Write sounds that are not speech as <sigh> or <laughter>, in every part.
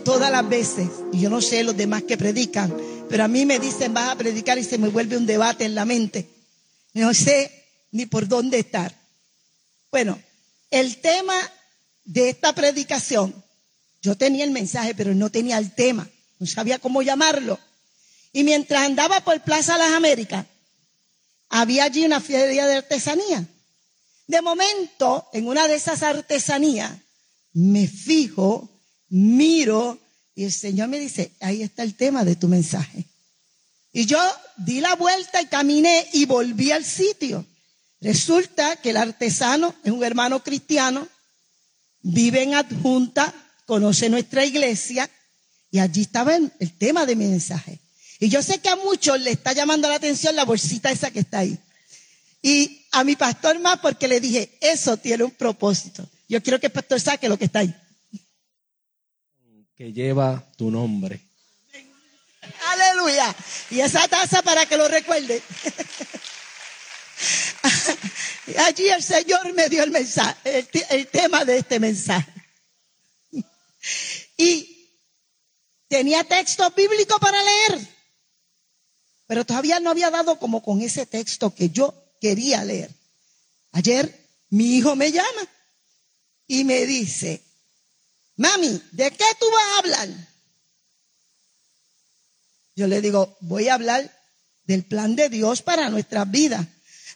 todas las veces, y yo no sé los demás que predican, pero a mí me dicen vas a predicar y se me vuelve un debate en la mente. No sé ni por dónde estar. Bueno, el tema de esta predicación, yo tenía el mensaje, pero no tenía el tema, no sabía cómo llamarlo. Y mientras andaba por Plaza Las Américas, había allí una feria de artesanía. De momento, en una de esas artesanías, me fijo, miro, y el Señor me dice, ahí está el tema de tu mensaje. Y yo di la vuelta y caminé y volví al sitio. Resulta que el artesano es un hermano cristiano, vive en adjunta, conoce nuestra iglesia y allí estaba el, tema de mi mensaje. Y yo sé que a muchos le está llamando la atención la bolsita esa que está ahí. Y a mi pastor más porque le dije, eso tiene un propósito. Yo quiero que el pastor saque lo que está ahí. Que lleva tu nombre. Aleluya. Y esa taza para que lo recuerde. <laughs> Allí el Señor me dio el mensaje, el, tema de este mensaje. Y tenía texto bíblico para leer, pero todavía no había dado como con ese texto que yo quería leer. Ayer mi hijo me llama y me dice, mami, ¿de qué tú vas a hablar? Yo le digo, voy a hablar del plan de Dios para nuestras vidas.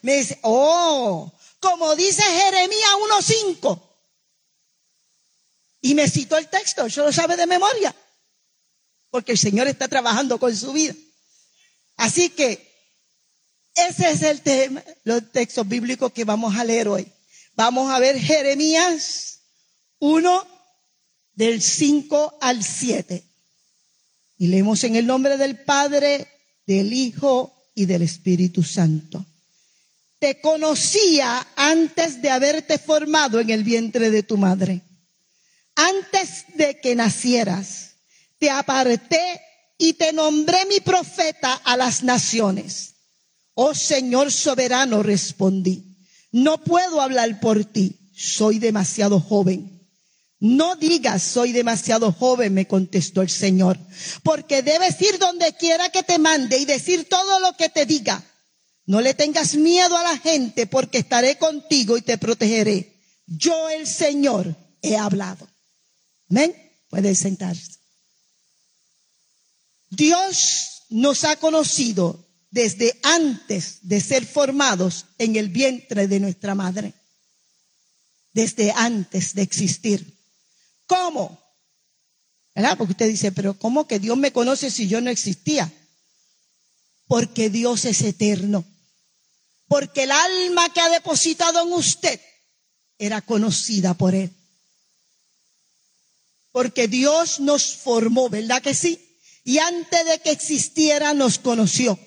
Me dice, oh, como dice Jeremías 1.5. Y me citó el texto, yo lo sabe de memoria, porque el Señor está trabajando con su vida. Así que ese es el tema, los textos bíblicos que vamos a leer hoy. Vamos a ver Jeremías 1 del 5 al 7. Y leemos en el nombre del Padre, del Hijo y del Espíritu Santo te conocía antes de haberte formado en el vientre de tu madre. Antes de que nacieras, te aparté y te nombré mi profeta a las naciones. Oh Señor soberano, respondí, no puedo hablar por ti, soy demasiado joven. No digas soy demasiado joven, me contestó el Señor, porque debes ir donde quiera que te mande y decir todo lo que te diga no le tengas miedo a la gente porque estaré contigo y te protegeré. Yo el Señor he hablado. ¿Ven? Puede sentarse. Dios nos ha conocido desde antes de ser formados en el vientre de nuestra madre. Desde antes de existir. ¿Cómo? ¿Verdad? Porque usted dice, pero ¿cómo que Dios me conoce si yo no existía? Porque Dios es eterno. Porque el alma que ha depositado en usted era conocida por él. Porque Dios nos formó, ¿verdad que sí? Y antes de que existiera nos conoció.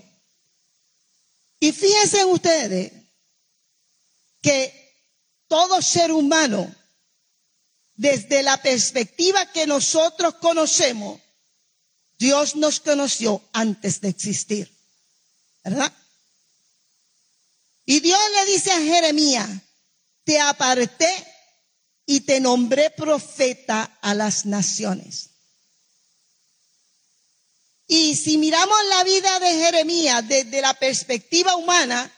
Y fíjense ustedes que todo ser humano, desde la perspectiva que nosotros conocemos, Dios nos conoció antes de existir. ¿Verdad? Y Dios le dice a Jeremías, te aparté y te nombré profeta a las naciones. Y si miramos la vida de Jeremías desde la perspectiva humana,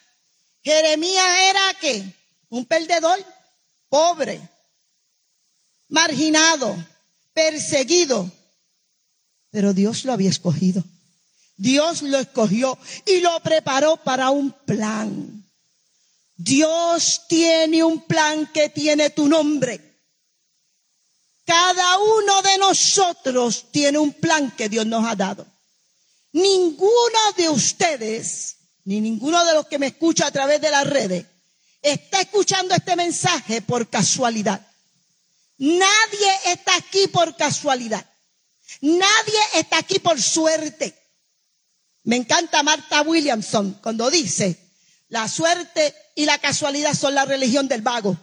Jeremías era qué? Un perdedor, pobre, marginado, perseguido. Pero Dios lo había escogido. Dios lo escogió y lo preparó para un plan. Dios tiene un plan que tiene tu nombre. Cada uno de nosotros tiene un plan que Dios nos ha dado. Ninguno de ustedes, ni ninguno de los que me escucha a través de las redes, está escuchando este mensaje por casualidad. Nadie está aquí por casualidad. Nadie está aquí por suerte. Me encanta Marta Williamson cuando dice, la suerte y la casualidad son la religión del vago.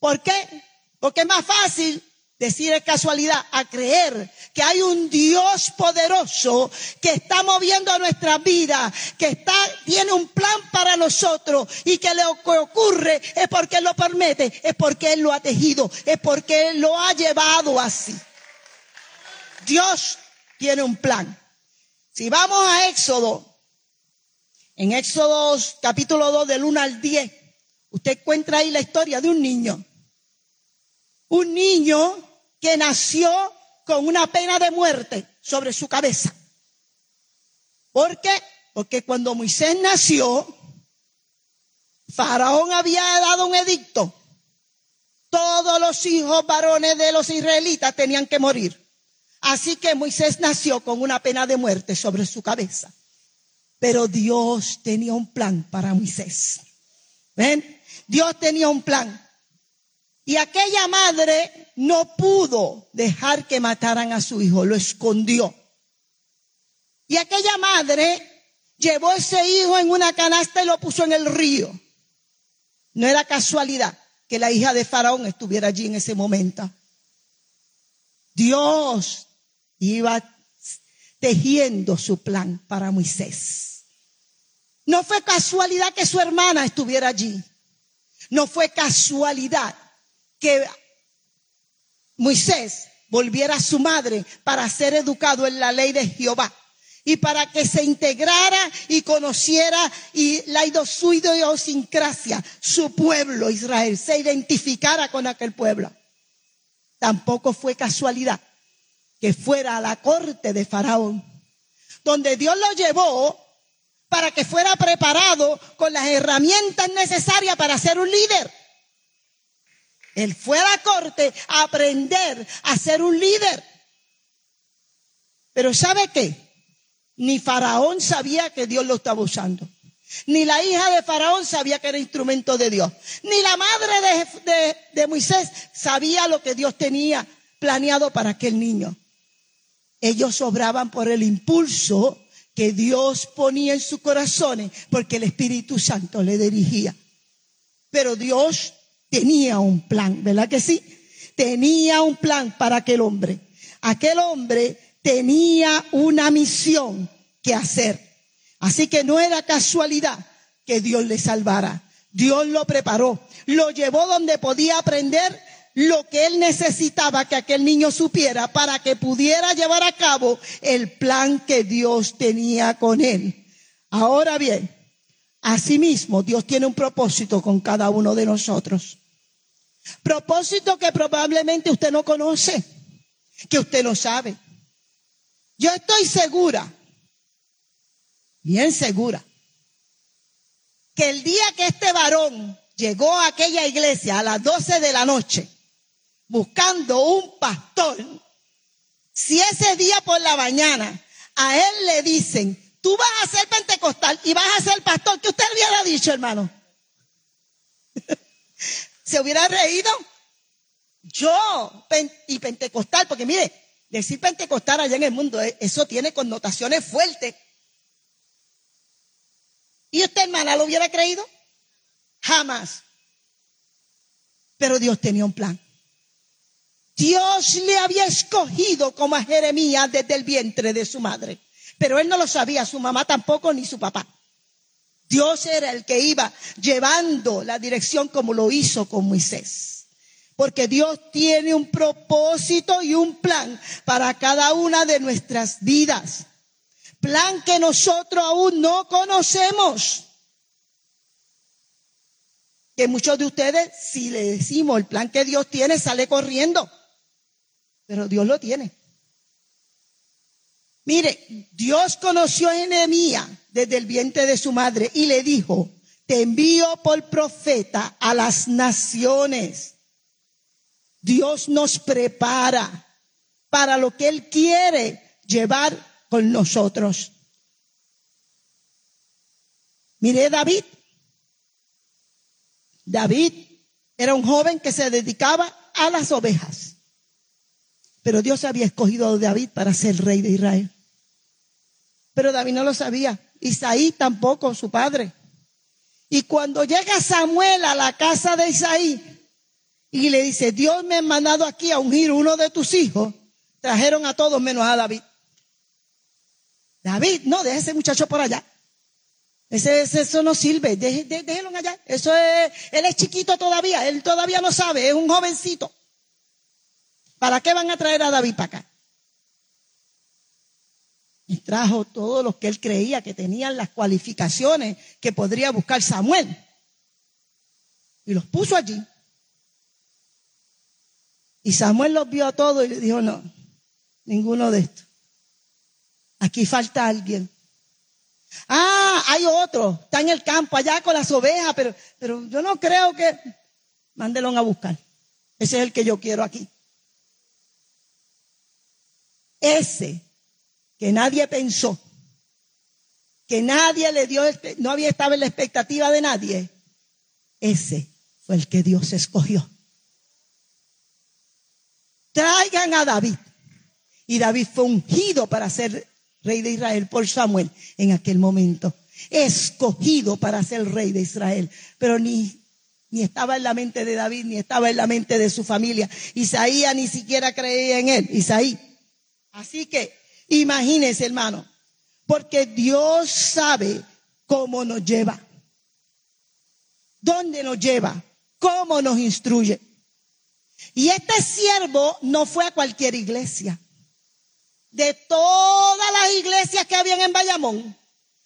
¿Por qué? Porque es más fácil decir es casualidad, a creer que hay un Dios poderoso que está moviendo nuestra vida, que está, tiene un plan para nosotros y que lo que ocurre es porque Él lo permite, es porque Él lo ha tejido, es porque Él lo ha llevado así. Dios tiene un plan. Si vamos a Éxodo, en Éxodo capítulo 2 del 1 al 10, usted encuentra ahí la historia de un niño. Un niño que nació con una pena de muerte sobre su cabeza. ¿Por qué? Porque cuando Moisés nació, Faraón había dado un edicto. Todos los hijos varones de los israelitas tenían que morir. Así que Moisés nació con una pena de muerte sobre su cabeza. Pero Dios tenía un plan para Moisés. ¿Ven? Dios tenía un plan. Y aquella madre no pudo dejar que mataran a su hijo, lo escondió. Y aquella madre llevó ese hijo en una canasta y lo puso en el río. No era casualidad que la hija de Faraón estuviera allí en ese momento. Dios iba tejiendo su plan para Moisés. No fue casualidad que su hermana estuviera allí. No fue casualidad que Moisés volviera a su madre para ser educado en la ley de Jehová y para que se integrara y conociera y la idiosincrasia, su pueblo Israel, se identificara con aquel pueblo. Tampoco fue casualidad que fuera a la corte de Faraón, donde Dios lo llevó para que fuera preparado con las herramientas necesarias para ser un líder. Él fue a la corte a aprender a ser un líder. Pero ¿sabe qué? Ni Faraón sabía que Dios lo estaba usando. Ni la hija de Faraón sabía que era instrumento de Dios. Ni la madre de, de Moisés sabía lo que Dios tenía planeado para aquel niño. Ellos obraban por el impulso que Dios ponía en sus corazones porque el Espíritu Santo le dirigía. Pero Dios tenía un plan, ¿verdad que sí? Tenía un plan para aquel hombre. Aquel hombre tenía una misión que hacer. Así que no era casualidad que Dios le salvara. Dios lo preparó, lo llevó donde podía aprender lo que él necesitaba que aquel niño supiera para que pudiera llevar a cabo el plan que Dios tenía con él. Ahora bien, asimismo Dios tiene un propósito con cada uno de nosotros. Propósito que probablemente usted no conoce, que usted no sabe. Yo estoy segura, bien segura, que el día que este varón llegó a aquella iglesia a las 12 de la noche, buscando un pastor, si ese día por la mañana a él le dicen, tú vas a ser pentecostal y vas a ser pastor, ¿qué usted hubiera dicho, hermano? ¿Se hubiera reído? Yo, y pentecostal, porque mire, decir pentecostal allá en el mundo, eh, eso tiene connotaciones fuertes. ¿Y usted, hermana, lo hubiera creído? Jamás. Pero Dios tenía un plan. Dios le había escogido como a Jeremías desde el vientre de su madre. Pero él no lo sabía, su mamá tampoco, ni su papá. Dios era el que iba llevando la dirección como lo hizo con Moisés. Porque Dios tiene un propósito y un plan para cada una de nuestras vidas. Plan que nosotros aún no conocemos. Que muchos de ustedes, si le decimos el plan que Dios tiene, sale corriendo. Pero Dios lo tiene. Mire, Dios conoció a Jeremías desde el vientre de su madre y le dijo, te envío por profeta a las naciones. Dios nos prepara para lo que Él quiere llevar con nosotros. Mire David. David era un joven que se dedicaba a las ovejas. Pero Dios había escogido a David para ser rey de Israel. Pero David no lo sabía. Isaí tampoco, su padre. Y cuando llega Samuel a la casa de Isaí y le dice, Dios me ha mandado aquí a ungir uno de tus hijos. Trajeron a todos menos a David. David, no, deje ese muchacho por allá. Ese, eso no sirve, déjelo allá. Eso es, él es chiquito todavía, él todavía no sabe, es un jovencito. ¿Para qué van a traer a David para acá? Y trajo todos los que él creía que tenían las cualificaciones que podría buscar Samuel. Y los puso allí. Y Samuel los vio a todos y le dijo, no, ninguno de estos. Aquí falta alguien. Ah, hay otro, está en el campo allá con las ovejas, pero, pero yo no creo que... Mándelo a buscar. Ese es el que yo quiero aquí. Ese que nadie pensó, que nadie le dio, no había estado en la expectativa de nadie, ese fue el que Dios escogió. Traigan a David. Y David fue ungido para ser rey de Israel por Samuel en aquel momento. Escogido para ser rey de Israel. Pero ni, ni estaba en la mente de David, ni estaba en la mente de su familia. Isaías ni siquiera creía en él. Isaí. Así que imagínense, hermano, porque Dios sabe cómo nos lleva. ¿Dónde nos lleva? ¿Cómo nos instruye? Y este siervo no fue a cualquier iglesia de todas las iglesias que habían en Bayamón,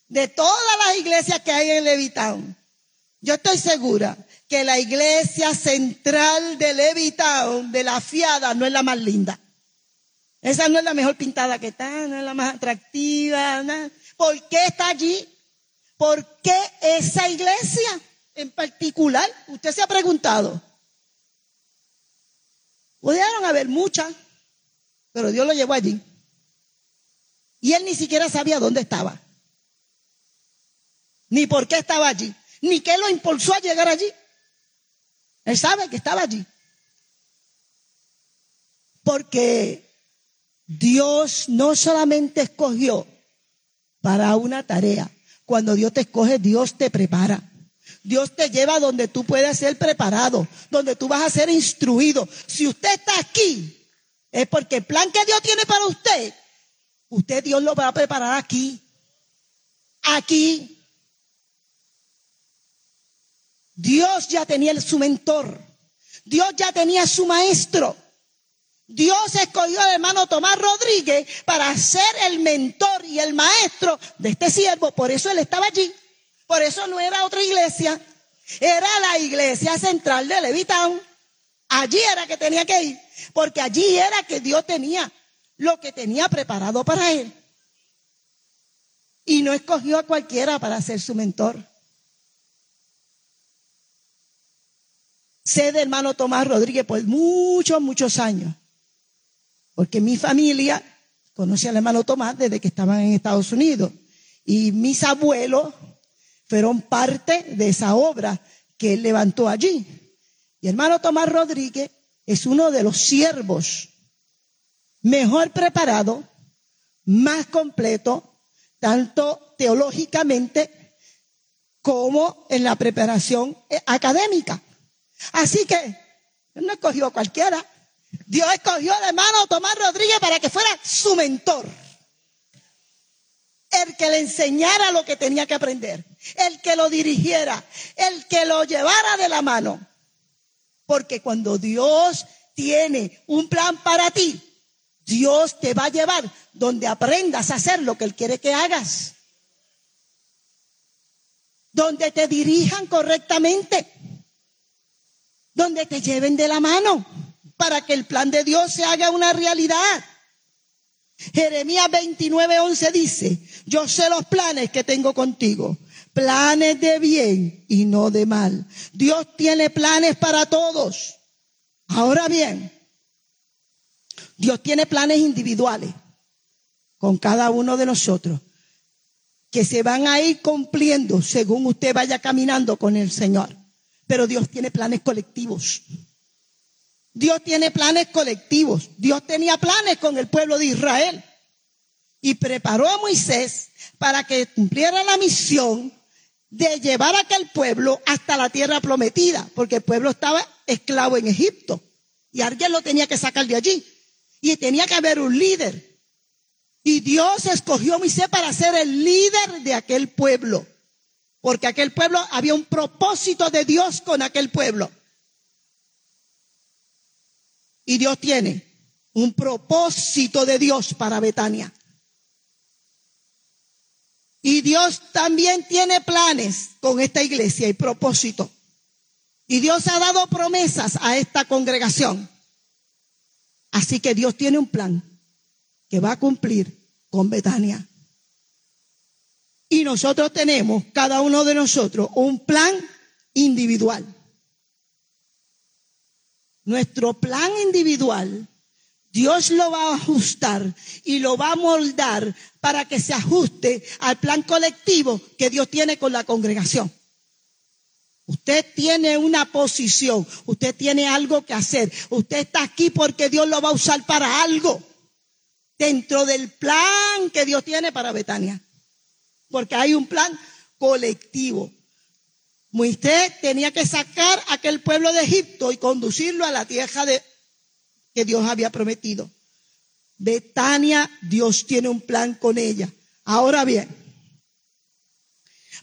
de todas las iglesias que hay en Levitown, yo estoy segura que la iglesia central de Levitown, de la fiada, no es la más linda. Esa no es la mejor pintada que está, no es la más atractiva. ¿Por qué está allí? ¿Por qué esa iglesia en particular? Usted se ha preguntado. Pudieron haber muchas, pero Dios lo llevó allí. Y él ni siquiera sabía dónde estaba. Ni por qué estaba allí. Ni qué lo impulsó a llegar allí. Él sabe que estaba allí. Porque Dios no solamente escogió para una tarea. Cuando Dios te escoge, Dios te prepara. Dios te lleva donde tú puedes ser preparado, donde tú vas a ser instruido. Si usted está aquí, es porque el plan que Dios tiene para usted Usted Dios lo va a preparar aquí. Aquí. Dios ya tenía su mentor. Dios ya tenía su maestro. Dios escogió al hermano Tomás Rodríguez para ser el mentor y el maestro de este siervo. Por eso él estaba allí. Por eso no era otra iglesia. Era la iglesia central de Levitown. Allí era que tenía que ir. Porque allí era que Dios tenía lo que tenía preparado para él. Y no escogió a cualquiera para ser su mentor. Sé de hermano Tomás Rodríguez por muchos, muchos años. Porque mi familia conoce al hermano Tomás desde que estaban en Estados Unidos. Y mis abuelos fueron parte de esa obra que él levantó allí. Y hermano Tomás Rodríguez es uno de los siervos mejor preparado, más completo, tanto teológicamente como en la preparación eh, académica. Así que no escogió a cualquiera. Dios escogió al hermano Tomás Rodríguez para que fuera su mentor. El que le enseñara lo que tenía que aprender. El que lo dirigiera. El que lo llevara de la mano. Porque cuando Dios tiene un plan para ti, Dios te va a llevar donde aprendas a hacer lo que Él quiere que hagas. Donde te dirijan correctamente. Donde te lleven de la mano para que el plan de Dios se haga una realidad. Jeremías 29, 11 dice, yo sé los planes que tengo contigo, planes de bien y no de mal. Dios tiene planes para todos. Ahora bien, Dios tiene planes individuales con cada uno de nosotros que se van a ir cumpliendo según usted vaya caminando con el Señor. Pero Dios tiene planes colectivos. Dios tiene planes colectivos. Dios tenía planes con el pueblo de Israel. Y preparó a Moisés para que cumpliera la misión de llevar a aquel pueblo hasta la tierra prometida, porque el pueblo estaba esclavo en Egipto. Y alguien lo tenía que sacar de allí. Y tenía que haber un líder. Y Dios escogió a Moisés para ser el líder de aquel pueblo. Porque aquel pueblo había un propósito de Dios con aquel pueblo. Y Dios tiene un propósito de Dios para Betania. Y Dios también tiene planes con esta iglesia y propósito. Y Dios ha dado promesas a esta congregación. Así que Dios tiene un plan que va a cumplir con Betania. Y nosotros tenemos, cada uno de nosotros, un plan individual. Nuestro plan individual, Dios lo va a ajustar y lo va a moldar para que se ajuste al plan colectivo que Dios tiene con la congregación. Usted tiene una posición, usted tiene algo que hacer, usted está aquí porque Dios lo va a usar para algo dentro del plan que Dios tiene para Betania. Porque hay un plan colectivo. Moisés tenía que sacar a aquel pueblo de Egipto y conducirlo a la tierra de, que Dios había prometido. Betania, Dios tiene un plan con ella. Ahora bien,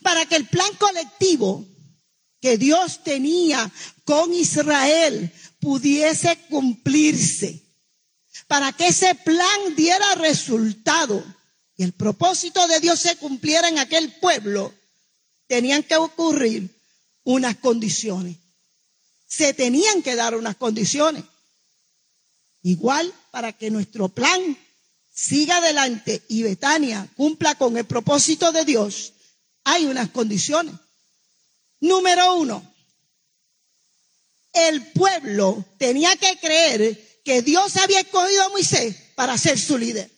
para que el plan colectivo que Dios tenía con Israel pudiese cumplirse, para que ese plan diera resultado y el propósito de Dios se cumpliera en aquel pueblo, tenían que ocurrir unas condiciones. Se tenían que dar unas condiciones. Igual para que nuestro plan siga adelante y Betania cumpla con el propósito de Dios, hay unas condiciones. Número uno, el pueblo tenía que creer que Dios había escogido a Moisés para ser su líder.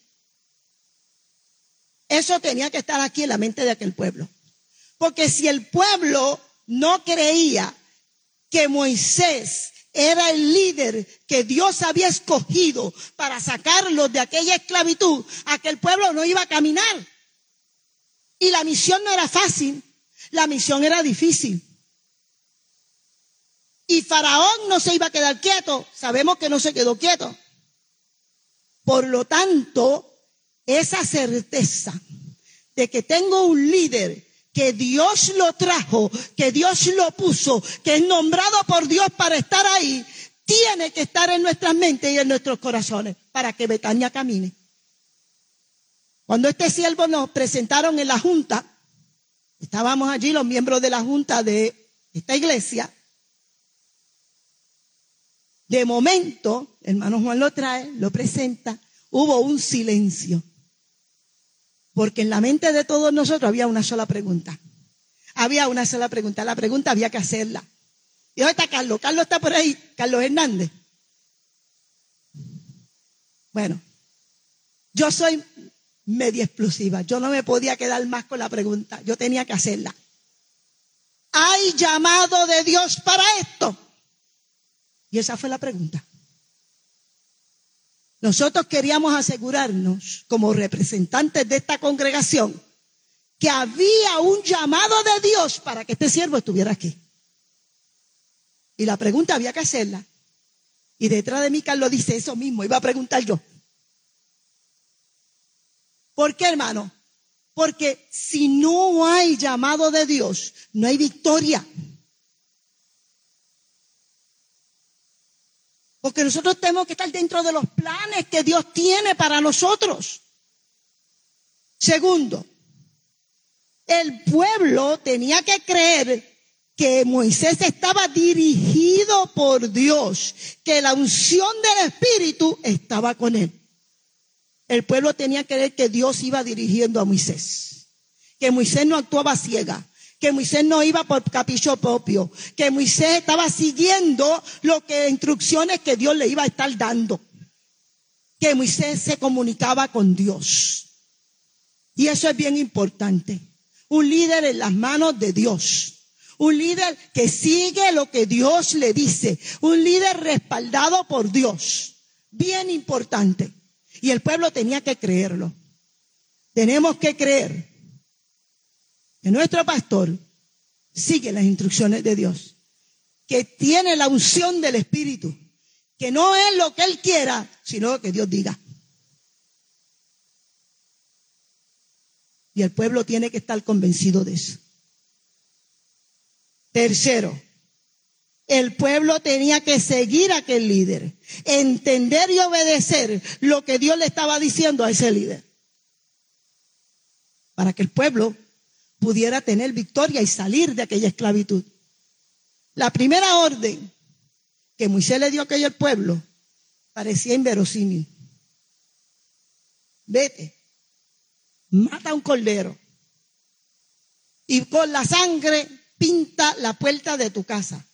Eso tenía que estar aquí en la mente de aquel pueblo. Porque si el pueblo no creía que Moisés era el líder que Dios había escogido para sacarlos de aquella esclavitud, aquel pueblo no iba a caminar. Y la misión no era fácil. La misión era difícil. Y Faraón no se iba a quedar quieto. Sabemos que no se quedó quieto. Por lo tanto, esa certeza de que tengo un líder que Dios lo trajo, que Dios lo puso, que es nombrado por Dios para estar ahí, tiene que estar en nuestras mentes y en nuestros corazones para que Betania camine. Cuando este siervo nos presentaron en la junta, Estábamos allí los miembros de la junta de esta iglesia. De momento, hermano Juan lo trae, lo presenta, hubo un silencio. Porque en la mente de todos nosotros había una sola pregunta. Había una sola pregunta. La pregunta había que hacerla. ¿Y dónde está Carlos? Carlos está por ahí. Carlos Hernández. Bueno, yo soy media explosiva. Yo no me podía quedar más con la pregunta, yo tenía que hacerla. ¿Hay llamado de Dios para esto? Y esa fue la pregunta. Nosotros queríamos asegurarnos, como representantes de esta congregación, que había un llamado de Dios para que este siervo estuviera aquí. Y la pregunta había que hacerla. Y detrás de mí Carlos dice eso mismo, iba a preguntar yo. ¿Por qué, hermano? Porque si no hay llamado de Dios, no hay victoria. Porque nosotros tenemos que estar dentro de los planes que Dios tiene para nosotros. Segundo, el pueblo tenía que creer que Moisés estaba dirigido por Dios, que la unción del Espíritu estaba con él. El pueblo tenía que creer que Dios iba dirigiendo a Moisés, que Moisés no actuaba ciega, que Moisés no iba por capricho propio, que Moisés estaba siguiendo lo que instrucciones que Dios le iba a estar dando, que Moisés se comunicaba con Dios. Y eso es bien importante. Un líder en las manos de Dios. Un líder que sigue lo que Dios le dice. Un líder respaldado por Dios. Bien importante. Y el pueblo tenía que creerlo. Tenemos que creer que nuestro pastor sigue las instrucciones de Dios. que tiene la unción del Espíritu, que no es lo que Él quiera, sino lo que Dios diga. Y el pueblo tiene que estar convencido de eso. Tercero, el pueblo tenía que seguir a aquel líder, entender y obedecer lo que Dios le estaba diciendo a ese líder. Para que el pueblo pudiera tener victoria y salir de aquella esclavitud. La primera orden que Moisés le dio a aquel pueblo parecía inverosímil. Vete, mata a un cordero y con la sangre pinta la puerta de tu casa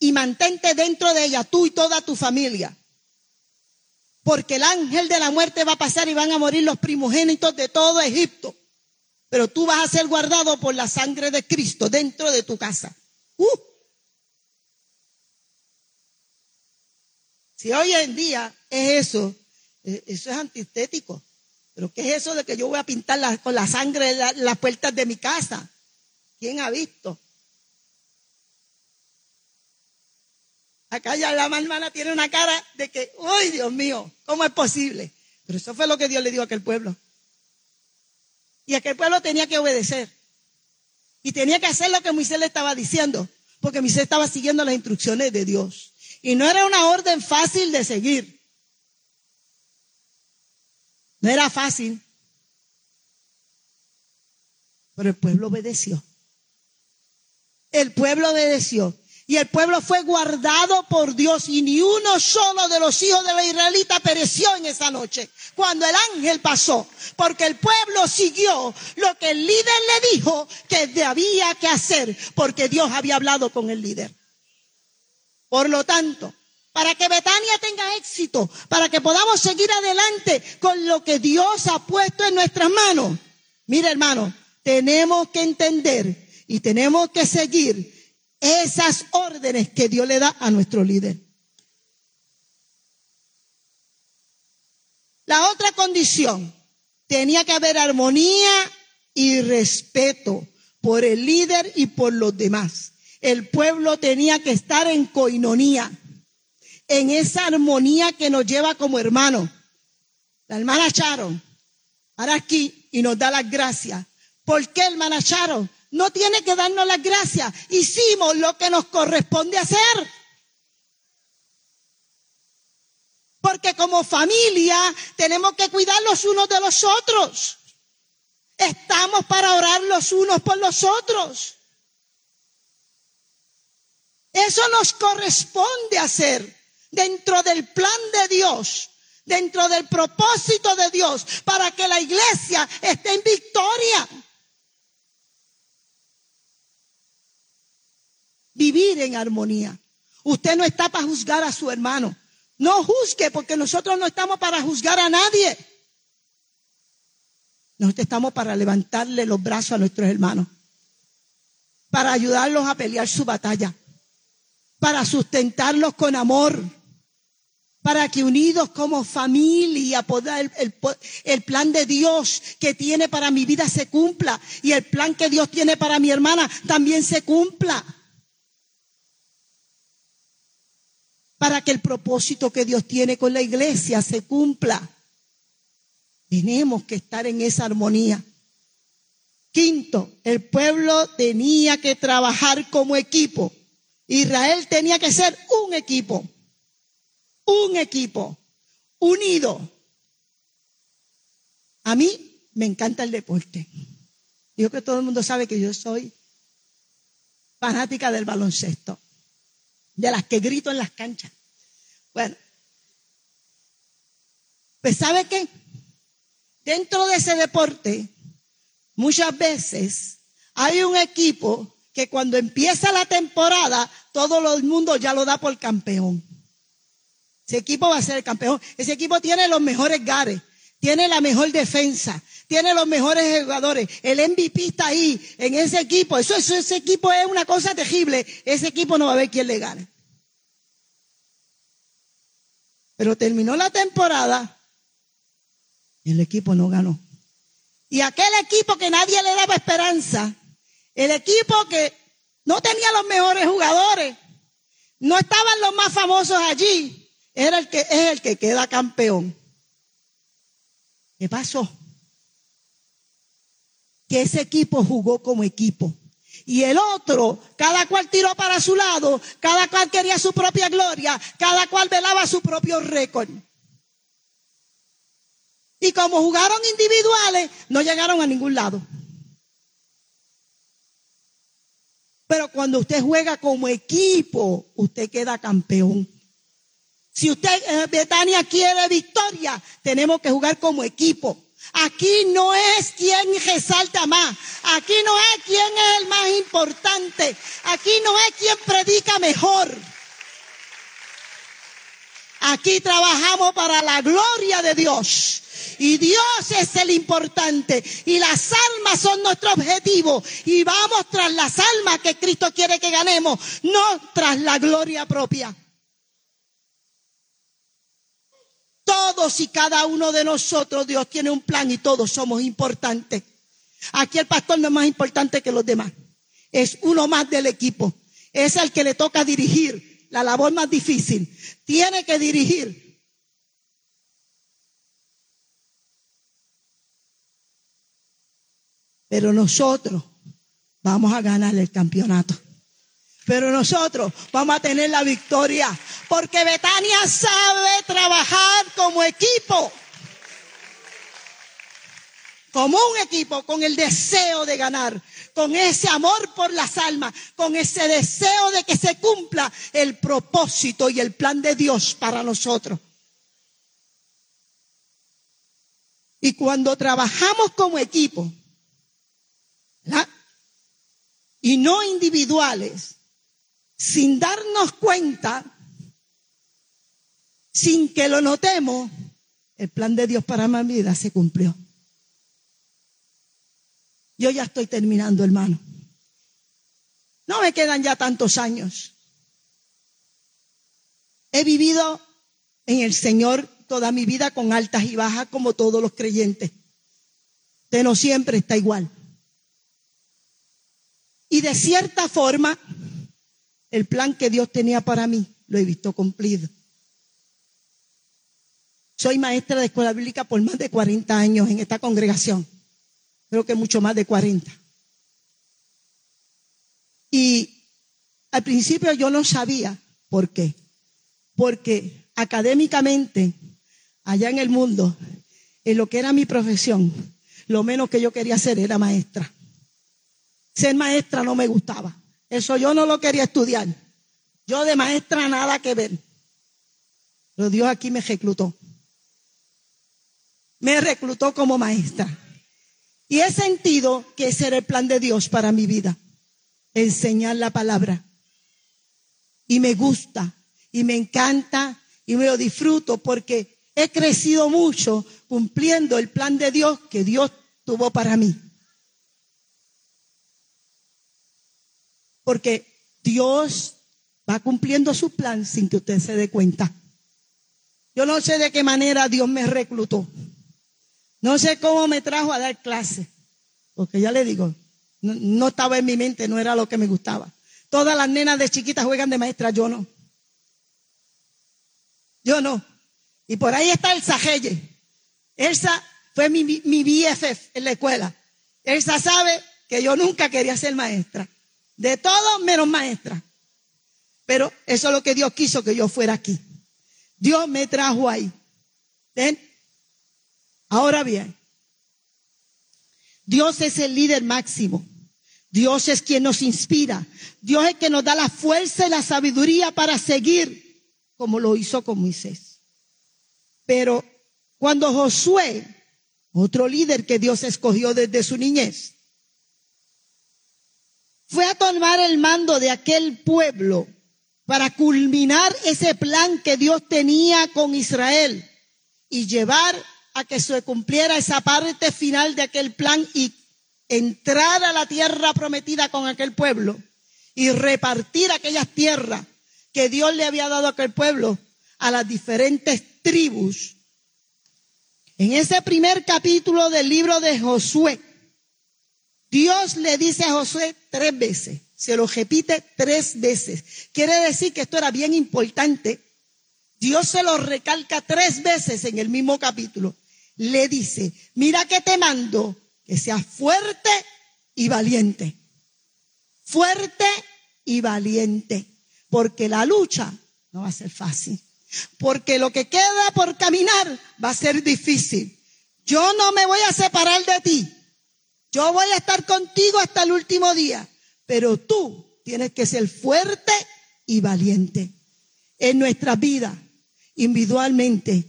y mantente dentro de ella, tú y toda tu familia. Porque el ángel de la muerte va a pasar y van a morir los primogénitos de todo Egipto. Pero tú vas a ser guardado por la sangre de Cristo dentro de tu casa. Uh. Si hoy en día es eso, eh, eso es antiestético. Pero ¿qué es eso de que yo voy a pintar con la sangre las puertas de mi casa? ¿Quién ha visto? Acá ya la hermana tiene una cara de que, ¡ay, Dios mío! ¿Cómo es posible? Pero eso fue lo que Dios le dio a aquel pueblo. Y aquel pueblo tenía que obedecer. Y tenía que hacer lo que Moisés le estaba diciendo, porque Moisés estaba siguiendo las instrucciones de Dios. Y no era una orden fácil de seguir. No era fácil. Pero el pueblo obedeció. El pueblo obedeció. Y el pueblo fue guardado por Dios y ni uno solo de los hijos de la israelita pereció en esa noche cuando el ángel pasó, porque el pueblo siguió lo que el líder le dijo que había que hacer, porque Dios había hablado con el líder. Por lo tanto, para que Betania tenga éxito, para que podamos seguir adelante con lo que Dios ha puesto en nuestras manos. Mira hermano, tenemos que entender y tenemos que seguir esas órdenes que Dios le da a nuestro líder. La otra condición, tenía que haber armonía y respeto por el líder y por los demás. El pueblo tenía que estar en coinonía, en esa armonía que nos lleva como hermanos. La hermana Sharon, ahora aquí y nos da las gracias. ¿Por qué, hermana? No tiene que darnos las gracias. Hicimos lo que nos corresponde hacer. Porque como familia tenemos que cuidar los unos de los otros. Estamos para orar los unos por los otros. Eso nos corresponde hacer dentro del plan de Dios, dentro del propósito de Dios, para que la iglesia esté en victoria. Vivir en armonía. Usted no está para juzgar a su hermano. No juzgue porque nosotros no estamos para juzgar a nadie. Nosotros estamos para levantarle los brazos a nuestros hermanos, para ayudarlos a pelear su batalla, para sustentarlos con amor, para que unidos como familia el, el, el, plan de Dios que tiene para mi vida se cumpla y el plan que Dios tiene para mi hermana también se cumpla. Para que el propósito que Dios tiene con la iglesia se cumpla. Tenemos que estar en esa armonía. Quinto, el pueblo tenía que trabajar como equipo. Israel tenía que ser un equipo, un equipo, unido. A mí me encanta el deporte. Yo que todo el mundo sabe que yo soy fanática del baloncesto de las que grito en las canchas. Bueno, pues ¿sabe qué? Dentro de ese deporte, muchas veces hay un equipo que cuando empieza la temporada, todo el mundo ya lo da por campeón. Ese equipo va a ser el campeón. Ese equipo tiene los mejores gares, tiene la mejor defensa, tiene los mejores jugadores. El MVP está ahí, en ese equipo. Eso, eso, ese equipo es una cosa terrible. Ese equipo no va a ver quién le gane. Pero terminó la temporada y el equipo no ganó. Y aquel equipo que nadie le daba esperanza, el equipo que No tenía los mejores jugadores. No estaban los más famosos allí. Era el que, es el que queda campeón. ¿Qué pasó? Que ese equipo jugó como equipo. Y el otro, cada cual tiró para su lado, cada cual quería su propia gloria, cada cual velaba su propio récord. Y como jugaron individuales, no llegaron a ningún lado. Pero cuando usted juega como equipo, usted queda campeón. Si usted, eh, Betania, quiere victoria, tenemos que jugar como equipo. Aquí no es quien resalta más. Aquí no es quien es el más importante. Aquí no es quien predica mejor. Aquí trabajamos para la gloria de Dios. Y Dios es el importante. Y las almas son nuestro objetivo. Y vamos tras las almas que Cristo quiere que ganemos, no tras la gloria propia. Todos y cada uno de nosotros, Dios tiene un plan y todos somos importantes. Aquí el pastor no es más importante que los demás. Es uno más del equipo. Es el que le toca dirigir la labor más difícil. Tiene que dirigir. Pero nosotros vamos a ganar el campeonato. Pero nosotros vamos a tener la victoria. Porque Betania sabe trabajar como equipo. Como un equipo con el deseo de ganar, con ese amor por las almas, con ese deseo de que se cumpla el propósito y el plan de Dios para nosotros. Y cuando trabajamos como equipo, y no individuales, sin darnos cuenta, sin que lo notemos, el plan de Dios para mi vida se cumplió. Yo ya estoy terminando, hermano. No me quedan ya tantos años. He vivido en el Señor toda mi vida con altas y bajas como todos los creyentes. Usted no siempre está igual. Y de cierta forma, el plan que Dios tenía para mí, lo he visto cumplido. Soy maestra de escuela bíblica por más de 40 años en esta congregación. Creo que mucho más de 40. Y al principio yo no sabía por qué. Porque académicamente, allá en el mundo, en lo que era mi profesión, lo menos que yo quería hacer era maestra. Ser maestra no me gustaba. Eso yo no lo quería estudiar. Yo de maestra nada que ver. Pero Dios aquí me reclutó. Me reclutó como maestra. Y he sentido que ese era el plan de Dios para mi vida. Enseñar la palabra. Y me gusta, y me encanta, y me lo disfruto porque he crecido mucho cumpliendo el plan de Dios que Dios tuvo para mí. Porque Dios va cumpliendo su plan sin que usted se dé cuenta. Yo no sé de qué manera Dios me reclutó. No sé cómo me trajo a dar clase. Porque ya le digo, no, estaba en mi mente, no era lo que me gustaba. Todas las nenas de chiquitas juegan de maestra, yo no. Yo no. Y por ahí está el Sajelle. Elsa fue mi, mi BFF en la escuela. Elsa sabe que yo nunca quería ser maestra. De todo menos maestra. Pero eso es lo que Dios quiso que yo fuera aquí. Dios me trajo ahí. ¿Ven? Ahora bien, Dios es el líder máximo. Dios es quien nos inspira. Dios es quien nos da la fuerza y la sabiduría para seguir como lo hizo con Moisés. Pero cuando Josué, otro líder que Dios escogió desde su niñez, fue a tomar el mando de aquel pueblo para culminar ese plan que Dios tenía con Israel y llevar a que se cumpliera esa parte final de aquel plan y entrar a la tierra prometida con aquel pueblo y repartir aquellas tierras que Dios le había dado a aquel pueblo a las diferentes tribus. En ese primer capítulo del libro de Josué, Dios le dice a Josué tres veces, se lo repite tres veces. Quiere decir que esto era bien importante. Dios se lo recalca tres veces en el mismo capítulo. Le dice, mira que te mando que seas fuerte y valiente. Fuerte y valiente. Porque la lucha no va a ser fácil. Porque lo que queda por caminar va a ser difícil. Yo no me voy a separar de ti. Yo voy a estar contigo hasta el último día. Pero tú tienes que ser fuerte y valiente. En nuestra vida, individualmente,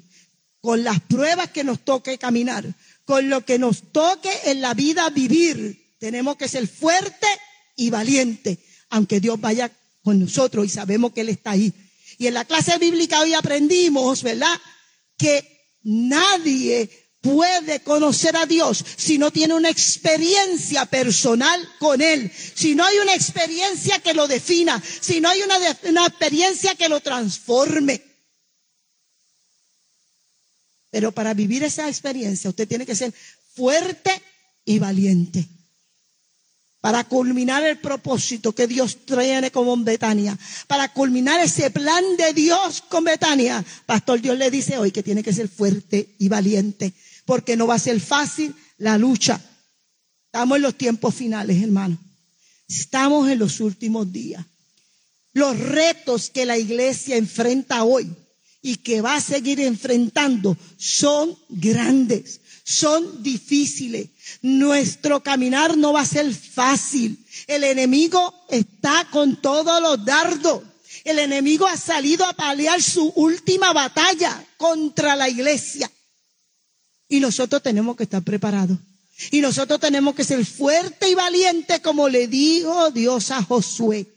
con las pruebas que nos toque caminar, con lo que nos toque en la vida vivir, tenemos que ser fuerte y valiente, aunque Dios vaya con nosotros y sabemos que Él está ahí. Y en la clase bíblica hoy aprendimos, ¿verdad? Que nadie puede conocer a Dios si no tiene una experiencia personal con Él, si no hay una experiencia que lo defina, si no hay una, experiencia que lo transforme. Pero para vivir esa experiencia usted tiene que ser fuerte y valiente para culminar el propósito que Dios trae con Betania, para culminar ese plan de Dios con Betania. Pastor, Dios le dice hoy que tiene que ser fuerte y valiente, porque no va a ser fácil la lucha. Estamos en los tiempos finales, hermano. Estamos en los últimos días. Los retos que la iglesia enfrenta hoy y que va a seguir enfrentando son grandes, son difíciles. Nuestro caminar no va a ser fácil. El enemigo está con todos los dardos. El enemigo ha salido a pelear su última batalla contra la iglesia. Y nosotros tenemos que estar preparados. Y nosotros tenemos que ser fuertes y valientes como le dijo Dios a Josué.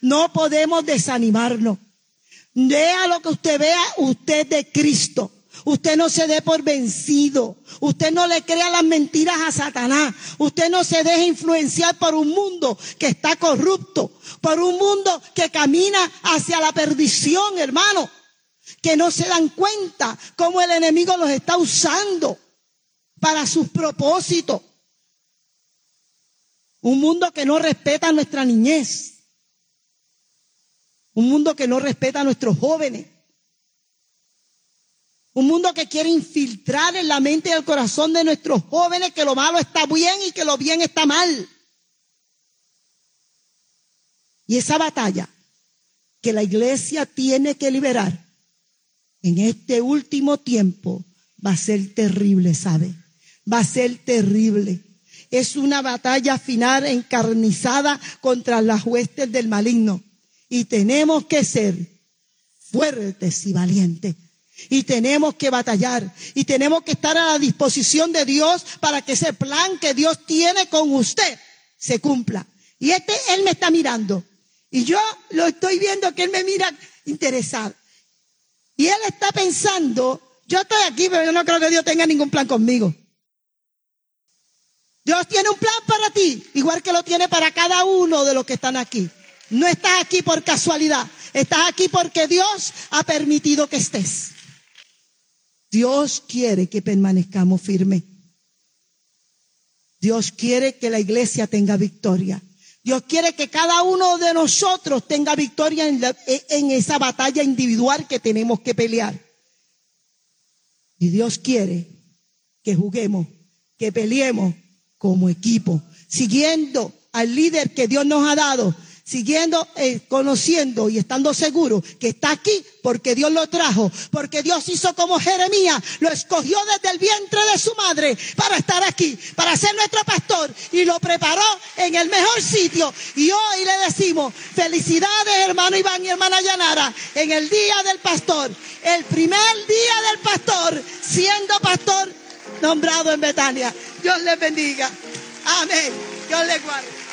No podemos desanimarnos. Vea lo que usted vea, usted de Cristo. Usted no se dé por vencido. Usted no le crea las mentiras a Satanás. Usted no se deje influenciar por un mundo que está corrupto. Por un mundo que camina hacia la perdición, hermano. Que no se dan cuenta cómo el enemigo los está usando para sus propósitos. Un mundo que no respeta nuestra niñez. Un mundo que no respeta a nuestros jóvenes. Un mundo que quiere infiltrar en la mente y el corazón de nuestros jóvenes que lo malo está bien y que lo bien está mal. Y esa batalla que la iglesia tiene que liberar en este último tiempo va a ser terrible, ¿sabe? Va a ser terrible. Es una batalla final encarnizada contra las huestes del maligno. Y tenemos que ser fuertes y valientes. Y tenemos que batallar. Y tenemos que estar a la disposición de Dios para que ese plan que Dios tiene con usted se cumpla. Y este, Él me está mirando. Y yo lo estoy viendo que Él me mira interesado. Y Él está pensando, yo estoy aquí, pero yo no creo que Dios tenga ningún plan conmigo. Dios tiene un plan para ti, igual que lo tiene para cada uno de los que están aquí. No estás aquí por casualidad. Estás aquí porque Dios ha permitido que estés. Dios quiere que permanezcamos firmes. Dios quiere que la iglesia tenga victoria. Dios quiere que cada uno de nosotros tenga victoria en, en, esa batalla individual que tenemos que pelear. Y Dios quiere que juguemos, que peleemos como equipo, siguiendo al líder que Dios nos ha dado, siguiendo, eh, conociendo y estando seguro que está aquí porque Dios lo trajo, porque Dios hizo como Jeremías, lo escogió desde el vientre de su madre para estar aquí, para ser nuestro pastor y lo preparó en el mejor sitio. Y hoy le decimos, felicidades hermano Iván y hermana Yanara, en el día del pastor, el primer día del pastor, siendo pastor nombrado en Betania. Dios les bendiga. Amén. Dios les guarde.